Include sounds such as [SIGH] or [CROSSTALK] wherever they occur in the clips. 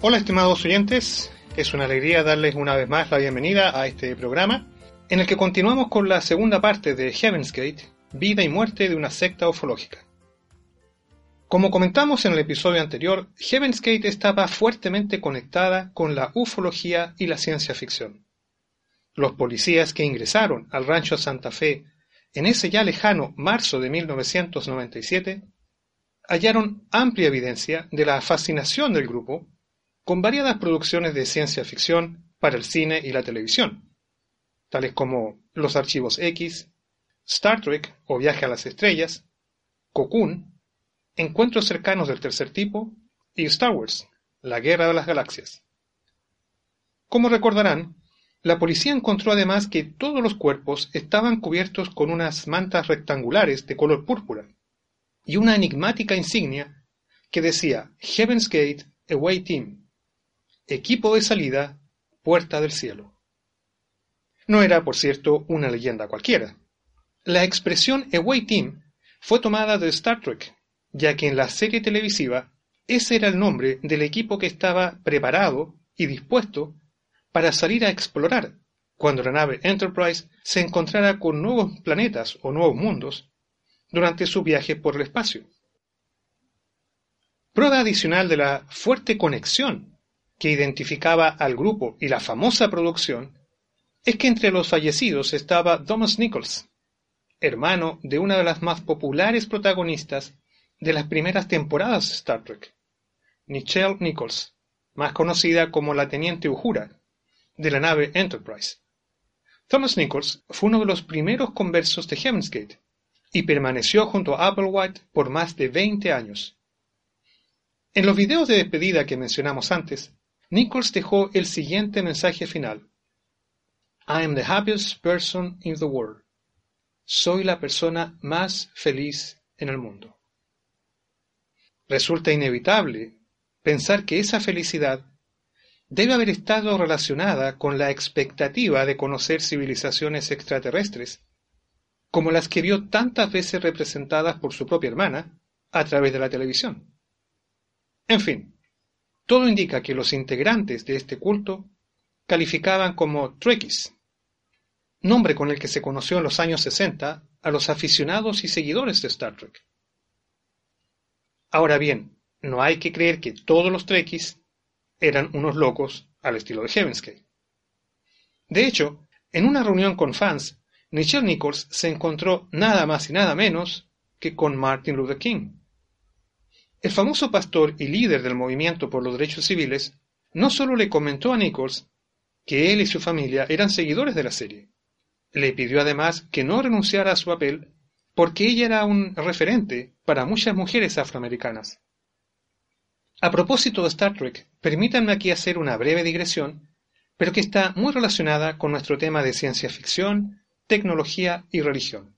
Hola estimados oyentes, es una alegría darles una vez más la bienvenida a este programa, en el que continuamos con la segunda parte de Heaven's Gate, vida y muerte de una secta ufológica. Como comentamos en el episodio anterior, Heaven's Gate estaba fuertemente conectada con la ufología y la ciencia ficción. Los policías que ingresaron al rancho Santa Fe en ese ya lejano marzo de 1997 hallaron amplia evidencia de la fascinación del grupo con variadas producciones de ciencia ficción para el cine y la televisión, tales como Los Archivos X, Star Trek o Viaje a las Estrellas, Cocoon, Encuentros cercanos del tercer tipo y Star Wars, La Guerra de las Galaxias. Como recordarán, la policía encontró además que todos los cuerpos estaban cubiertos con unas mantas rectangulares de color púrpura y una enigmática insignia que decía Heaven's Gate Away Team, equipo de salida, puerta del cielo. No era, por cierto, una leyenda cualquiera. La expresión Away Team fue tomada de Star Trek, ya que en la serie televisiva ese era el nombre del equipo que estaba preparado y dispuesto para salir a explorar cuando la nave Enterprise se encontrara con nuevos planetas o nuevos mundos durante su viaje por el espacio. Prueba adicional de la fuerte conexión que identificaba al grupo y la famosa producción es que entre los fallecidos estaba Thomas Nichols, hermano de una de las más populares protagonistas de las primeras temporadas de Star Trek, Nichelle Nichols, más conocida como la Teniente Uhura, de la nave Enterprise. Thomas Nichols fue uno de los primeros conversos de Heaven's y permaneció junto a Applewhite por más de 20 años. En los videos de despedida que mencionamos antes, Nichols dejó el siguiente mensaje final. I am the happiest person in the world. Soy la persona más feliz en el mundo. Resulta inevitable pensar que esa felicidad debe haber estado relacionada con la expectativa de conocer civilizaciones extraterrestres, como las que vio tantas veces representadas por su propia hermana a través de la televisión. En fin, todo indica que los integrantes de este culto calificaban como Trekkies, nombre con el que se conoció en los años 60 a los aficionados y seguidores de Star Trek. Ahora bien, no hay que creer que todos los Trekkies eran unos locos al estilo de Heaven's De hecho, en una reunión con fans, Nichelle Nichols se encontró nada más y nada menos que con Martin Luther King. El famoso pastor y líder del movimiento por los derechos civiles no solo le comentó a Nichols que él y su familia eran seguidores de la serie, le pidió además que no renunciara a su papel porque ella era un referente para muchas mujeres afroamericanas. A propósito de Star Trek, permítanme aquí hacer una breve digresión, pero que está muy relacionada con nuestro tema de ciencia ficción, tecnología y religión.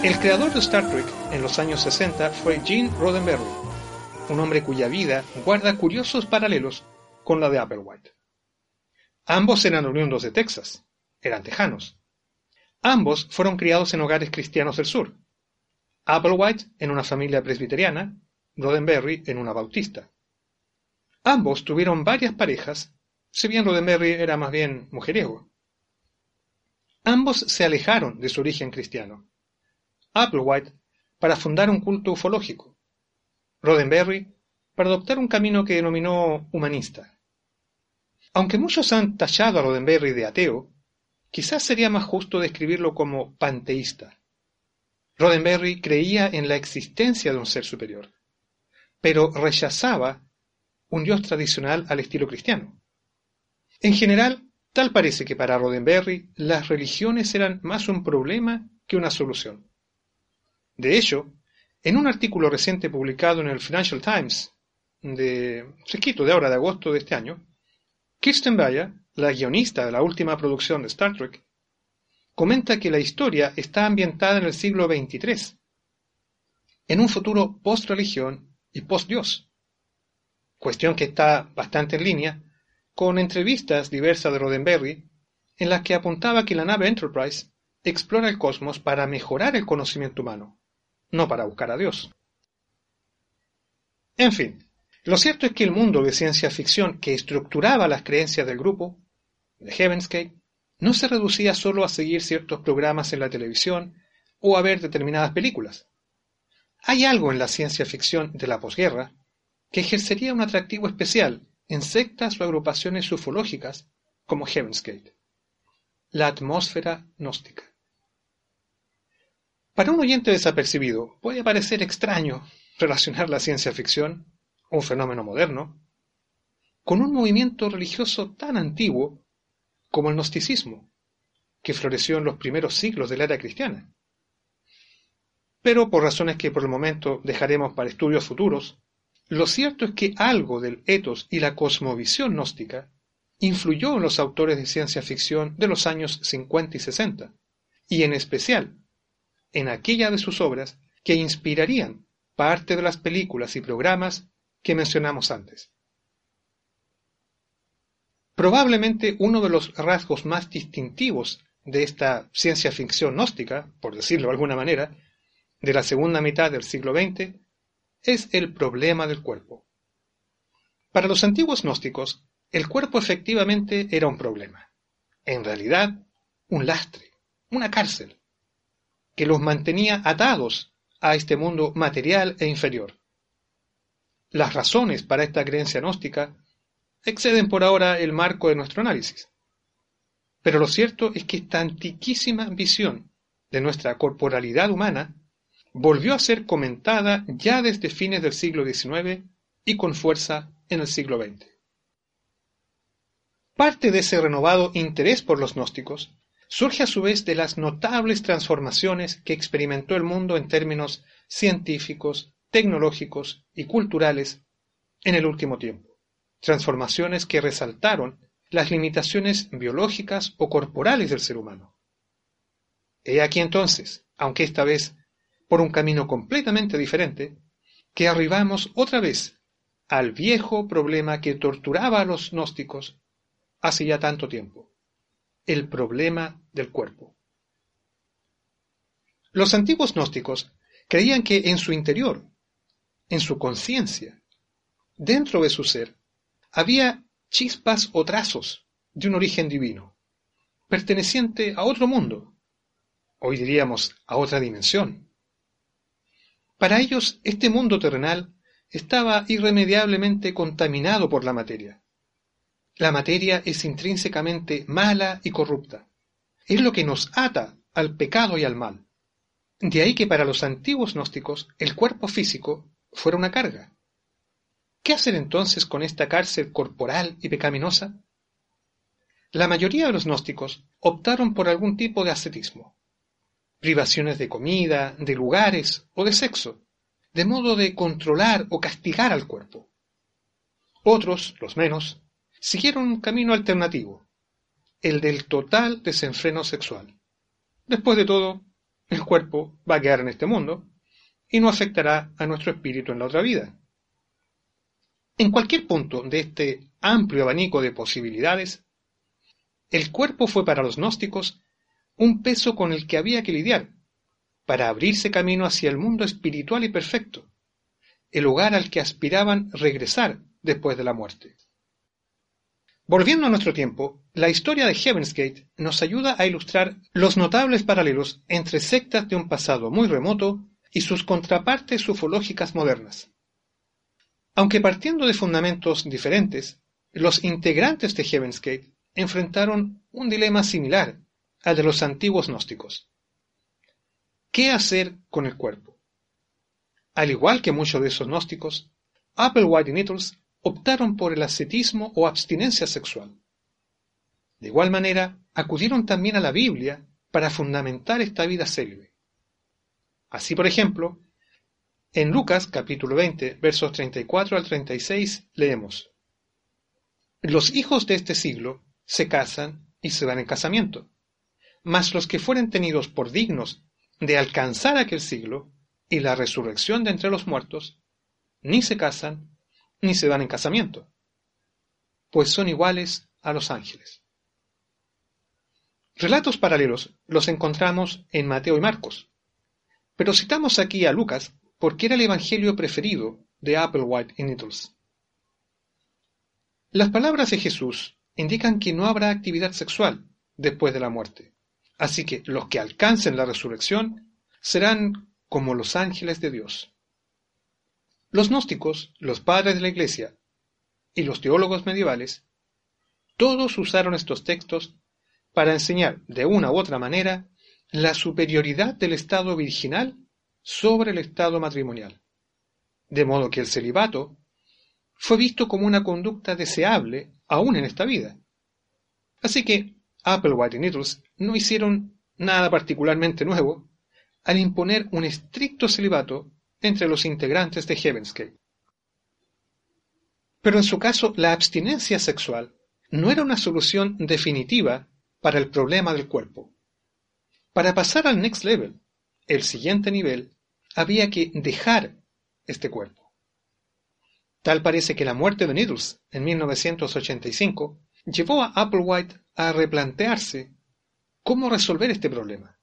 El creador de Star Trek en los años 60 fue Gene Roddenberry, un hombre cuya vida guarda curiosos paralelos con la de Applewhite. Ambos eran oriundos de Texas, eran tejanos. Ambos fueron criados en hogares cristianos del sur. Applewhite en una familia presbiteriana, Roddenberry en una bautista. Ambos tuvieron varias parejas si bien Roddenberry era más bien mujeriego. Ambos se alejaron de su origen cristiano. Applewhite para fundar un culto ufológico. Roddenberry para adoptar un camino que denominó humanista. Aunque muchos han tachado a Roddenberry de ateo, quizás sería más justo describirlo como panteísta. Roddenberry creía en la existencia de un ser superior, pero rechazaba un dios tradicional al estilo cristiano. En general, tal parece que para Roddenberry las religiones eran más un problema que una solución. De hecho, en un artículo reciente publicado en el Financial Times, de fresquito de ahora de agosto de este año, Kirsten Bayer, la guionista de la última producción de Star Trek, comenta que la historia está ambientada en el siglo XXIII, en un futuro post-religión y post-dios, cuestión que está bastante en línea con entrevistas diversas de Roddenberry en las que apuntaba que la nave Enterprise explora el cosmos para mejorar el conocimiento humano, no para buscar a Dios. En fin, lo cierto es que el mundo de ciencia ficción que estructuraba las creencias del grupo, de Heaven's no se reducía solo a seguir ciertos programas en la televisión o a ver determinadas películas. Hay algo en la ciencia ficción de la posguerra que ejercería un atractivo especial en sectas o agrupaciones ufológicas como Heaven's Gate. La atmósfera gnóstica. Para un oyente desapercibido puede parecer extraño relacionar la ciencia ficción, un fenómeno moderno, con un movimiento religioso tan antiguo como el gnosticismo, que floreció en los primeros siglos de la era cristiana. Pero por razones que por el momento dejaremos para estudios futuros, lo cierto es que algo del etos y la cosmovisión gnóstica influyó en los autores de ciencia ficción de los años 50 y 60, y en especial en aquella de sus obras que inspirarían parte de las películas y programas que mencionamos antes. Probablemente uno de los rasgos más distintivos de esta ciencia ficción gnóstica, por decirlo de alguna manera, de la segunda mitad del siglo XX, es el problema del cuerpo. Para los antiguos gnósticos, el cuerpo efectivamente era un problema. En realidad, un lastre, una cárcel, que los mantenía atados a este mundo material e inferior. Las razones para esta creencia gnóstica exceden por ahora el marco de nuestro análisis. Pero lo cierto es que esta antiquísima visión de nuestra corporalidad humana volvió a ser comentada ya desde fines del siglo XIX y con fuerza en el siglo XX. Parte de ese renovado interés por los gnósticos surge a su vez de las notables transformaciones que experimentó el mundo en términos científicos, tecnológicos y culturales en el último tiempo transformaciones que resaltaron las limitaciones biológicas o corporales del ser humano. He aquí entonces, aunque esta vez por un camino completamente diferente, que arribamos otra vez al viejo problema que torturaba a los gnósticos hace ya tanto tiempo, el problema del cuerpo. Los antiguos gnósticos creían que en su interior, en su conciencia, dentro de su ser, había chispas o trazos de un origen divino, perteneciente a otro mundo, hoy diríamos a otra dimensión. Para ellos, este mundo terrenal estaba irremediablemente contaminado por la materia. La materia es intrínsecamente mala y corrupta. Es lo que nos ata al pecado y al mal. De ahí que para los antiguos gnósticos el cuerpo físico fuera una carga, ¿Qué hacer entonces con esta cárcel corporal y pecaminosa? La mayoría de los gnósticos optaron por algún tipo de ascetismo, privaciones de comida, de lugares o de sexo, de modo de controlar o castigar al cuerpo. Otros, los menos, siguieron un camino alternativo, el del total desenfreno sexual. Después de todo, el cuerpo va a quedar en este mundo y no afectará a nuestro espíritu en la otra vida. En cualquier punto de este amplio abanico de posibilidades, el cuerpo fue para los gnósticos un peso con el que había que lidiar, para abrirse camino hacia el mundo espiritual y perfecto, el lugar al que aspiraban regresar después de la muerte. Volviendo a nuestro tiempo, la historia de Heaven's Gate nos ayuda a ilustrar los notables paralelos entre sectas de un pasado muy remoto y sus contrapartes ufológicas modernas. Aunque partiendo de fundamentos diferentes, los integrantes de Heaven's Gate enfrentaron un dilema similar al de los antiguos gnósticos. ¿Qué hacer con el cuerpo? Al igual que muchos de esos gnósticos, Applewhite y optaron por el ascetismo o abstinencia sexual. De igual manera, acudieron también a la Biblia para fundamentar esta vida célibe. Así, por ejemplo, en Lucas capítulo 20, versos 34 al 36, leemos, Los hijos de este siglo se casan y se dan en casamiento, mas los que fueren tenidos por dignos de alcanzar aquel siglo y la resurrección de entre los muertos, ni se casan ni se dan en casamiento, pues son iguales a los ángeles. Relatos paralelos los encontramos en Mateo y Marcos, pero citamos aquí a Lucas porque era el evangelio preferido de Applewhite y Needles. Las palabras de Jesús indican que no habrá actividad sexual después de la muerte, así que los que alcancen la resurrección serán como los ángeles de Dios. Los gnósticos, los padres de la Iglesia y los teólogos medievales, todos usaron estos textos para enseñar de una u otra manera la superioridad del estado virginal sobre el estado matrimonial, de modo que el celibato fue visto como una conducta deseable aún en esta vida. Así que Applewhite y Needles no hicieron nada particularmente nuevo al imponer un estricto celibato entre los integrantes de Heaven's Gate. Pero en su caso, la abstinencia sexual no era una solución definitiva para el problema del cuerpo. Para pasar al next level, el siguiente nivel, había que dejar este cuerpo. Tal parece que la muerte de Needles en 1985 llevó a Applewhite a replantearse cómo resolver este problema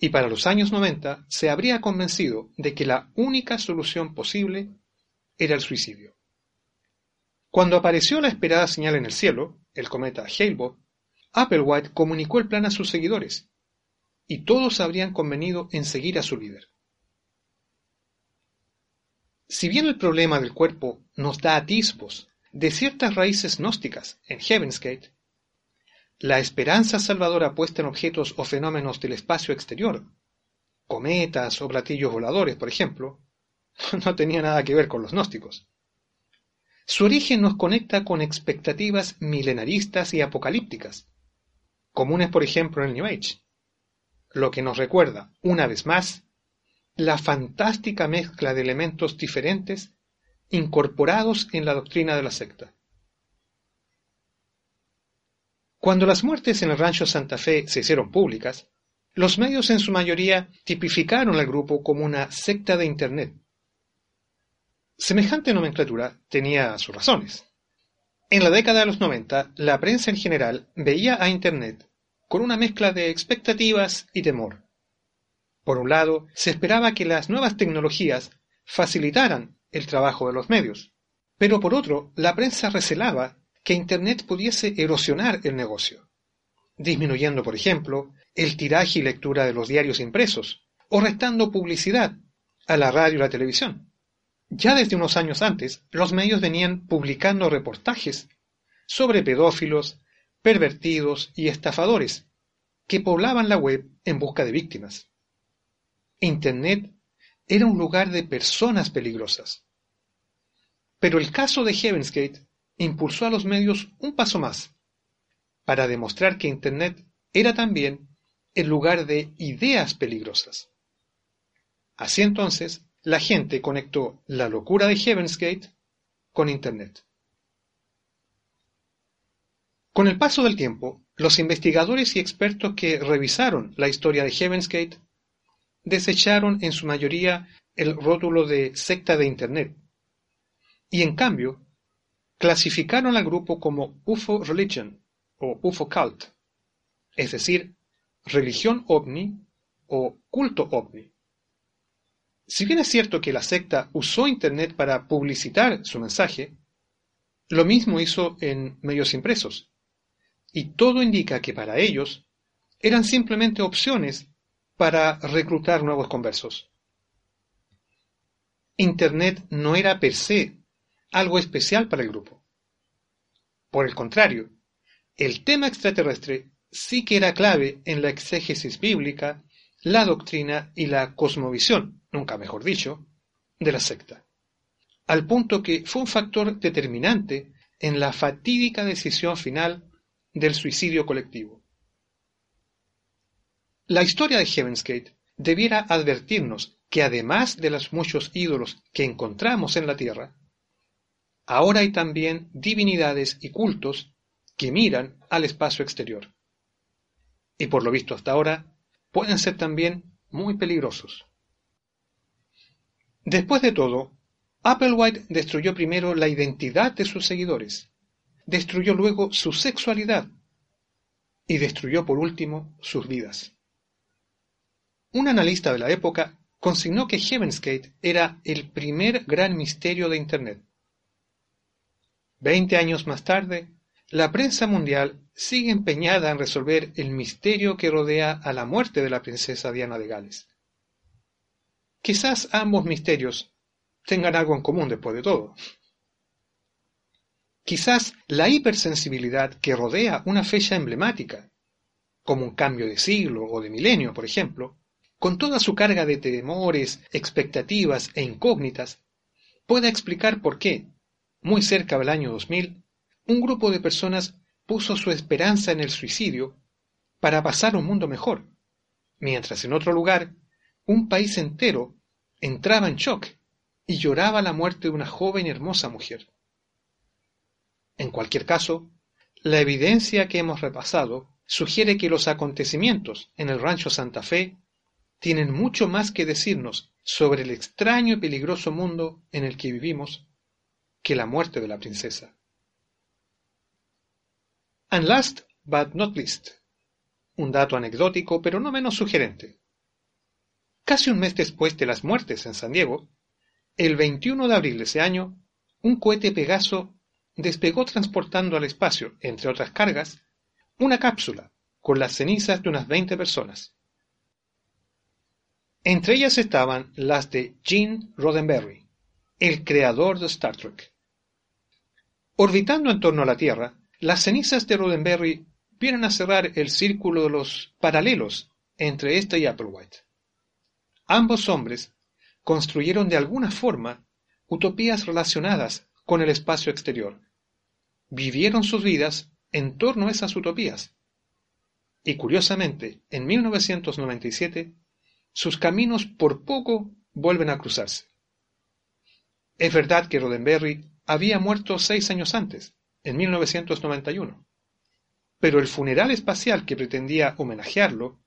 y para los años 90 se habría convencido de que la única solución posible era el suicidio. Cuando apareció la esperada señal en el cielo, el cometa Hale-Bopp, Applewhite comunicó el plan a sus seguidores, y todos habrían convenido en seguir a su líder. Si bien el problema del cuerpo nos da atisbos de ciertas raíces gnósticas en Heaven's Gate, la esperanza salvadora puesta en objetos o fenómenos del espacio exterior, cometas o platillos voladores, por ejemplo, [LAUGHS] no tenía nada que ver con los gnósticos. Su origen nos conecta con expectativas milenaristas y apocalípticas, comunes por ejemplo en el New Age, lo que nos recuerda, una vez más, la fantástica mezcla de elementos diferentes incorporados en la doctrina de la secta. Cuando las muertes en el rancho Santa Fe se hicieron públicas, los medios en su mayoría tipificaron al grupo como una secta de Internet. Semejante nomenclatura tenía sus razones. En la década de los 90, la prensa en general veía a Internet con una mezcla de expectativas y temor. Por un lado, se esperaba que las nuevas tecnologías facilitaran el trabajo de los medios, pero por otro, la prensa recelaba que Internet pudiese erosionar el negocio, disminuyendo, por ejemplo, el tiraje y lectura de los diarios impresos, o restando publicidad a la radio y la televisión. Ya desde unos años antes, los medios venían publicando reportajes sobre pedófilos, pervertidos y estafadores que poblaban la web en busca de víctimas. Internet era un lugar de personas peligrosas. Pero el caso de Heaven's Gate impulsó a los medios un paso más, para demostrar que Internet era también el lugar de ideas peligrosas. Así entonces, la gente conectó la locura de Heaven's Gate con Internet. Con el paso del tiempo, los investigadores y expertos que revisaron la historia de Heaven's Gate desecharon en su mayoría el rótulo de secta de Internet y en cambio clasificaron al grupo como UFO Religion o UFO Cult, es decir, religión ovni o culto ovni. Si bien es cierto que la secta usó Internet para publicitar su mensaje, Lo mismo hizo en medios impresos. Y todo indica que para ellos eran simplemente opciones para reclutar nuevos conversos. Internet no era per se algo especial para el grupo. Por el contrario, el tema extraterrestre sí que era clave en la exégesis bíblica, la doctrina y la cosmovisión, nunca mejor dicho, de la secta, al punto que fue un factor determinante en la fatídica decisión final del suicidio colectivo. La historia de Heaven's Gate debiera advertirnos que además de los muchos ídolos que encontramos en la tierra, ahora hay también divinidades y cultos que miran al espacio exterior. Y por lo visto hasta ahora, pueden ser también muy peligrosos. Después de todo, Applewhite destruyó primero la identidad de sus seguidores, destruyó luego su sexualidad y destruyó por último sus vidas. Un analista de la época consignó que Heaven's Gate era el primer gran misterio de Internet. Veinte años más tarde, la prensa mundial sigue empeñada en resolver el misterio que rodea a la muerte de la princesa Diana de Gales. Quizás ambos misterios tengan algo en común después de todo. Quizás la hipersensibilidad que rodea una fecha emblemática, como un cambio de siglo o de milenio, por ejemplo, con toda su carga de temores, expectativas e incógnitas, pueda explicar por qué, muy cerca del año 2000, un grupo de personas puso su esperanza en el suicidio para pasar un mundo mejor, mientras en otro lugar un país entero entraba en shock y lloraba la muerte de una joven y hermosa mujer. En cualquier caso, la evidencia que hemos repasado sugiere que los acontecimientos en el rancho Santa Fe tienen mucho más que decirnos sobre el extraño y peligroso mundo en el que vivimos que la muerte de la princesa. And last but not least, un dato anecdótico pero no menos sugerente. Casi un mes después de las muertes en San Diego, el 21 de abril de ese año, un cohete Pegaso despegó transportando al espacio, entre otras cargas, una cápsula con las cenizas de unas 20 personas. Entre ellas estaban las de Gene Roddenberry, el creador de Star Trek. Orbitando en torno a la Tierra, las cenizas de Roddenberry vienen a cerrar el círculo de los paralelos entre ésta y Applewhite. Ambos hombres construyeron de alguna forma utopías relacionadas con el espacio exterior. Vivieron sus vidas en torno a esas utopías. Y curiosamente, en 1997, sus caminos por poco vuelven a cruzarse. Es verdad que Roddenberry había muerto seis años antes, en 1991, pero el funeral espacial que pretendía homenajearlo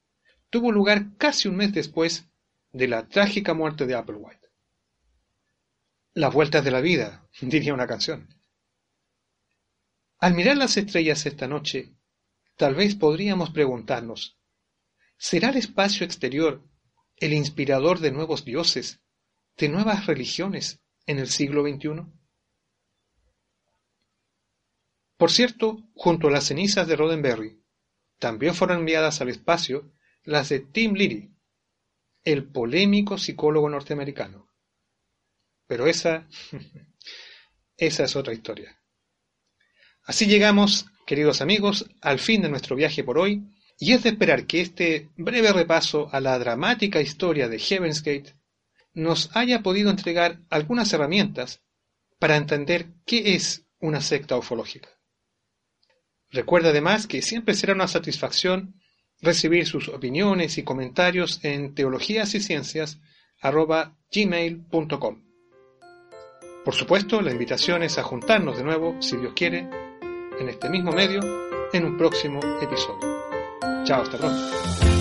tuvo lugar casi un mes después de la trágica muerte de Applewhite. Las vueltas de la vida, [LAUGHS] diría una canción. Al mirar las estrellas esta noche, tal vez podríamos preguntarnos, ¿será el espacio exterior el inspirador de nuevos dioses, de nuevas religiones en el siglo XXI? Por cierto, junto a las cenizas de Roddenberry, también fueron enviadas al espacio las de Tim Leary, el polémico psicólogo norteamericano. Pero esa, [LAUGHS] esa es otra historia. Así llegamos, queridos amigos, al fin de nuestro viaje por hoy y es de esperar que este breve repaso a la dramática historia de Heaven's Gate nos haya podido entregar algunas herramientas para entender qué es una secta ufológica. Recuerda además que siempre será una satisfacción recibir sus opiniones y comentarios en teologíasciencias.gmail.com. Por supuesto, la invitación es a juntarnos de nuevo, si Dios quiere, en este mismo medio, en un próximo episodio. Chao, hasta pronto.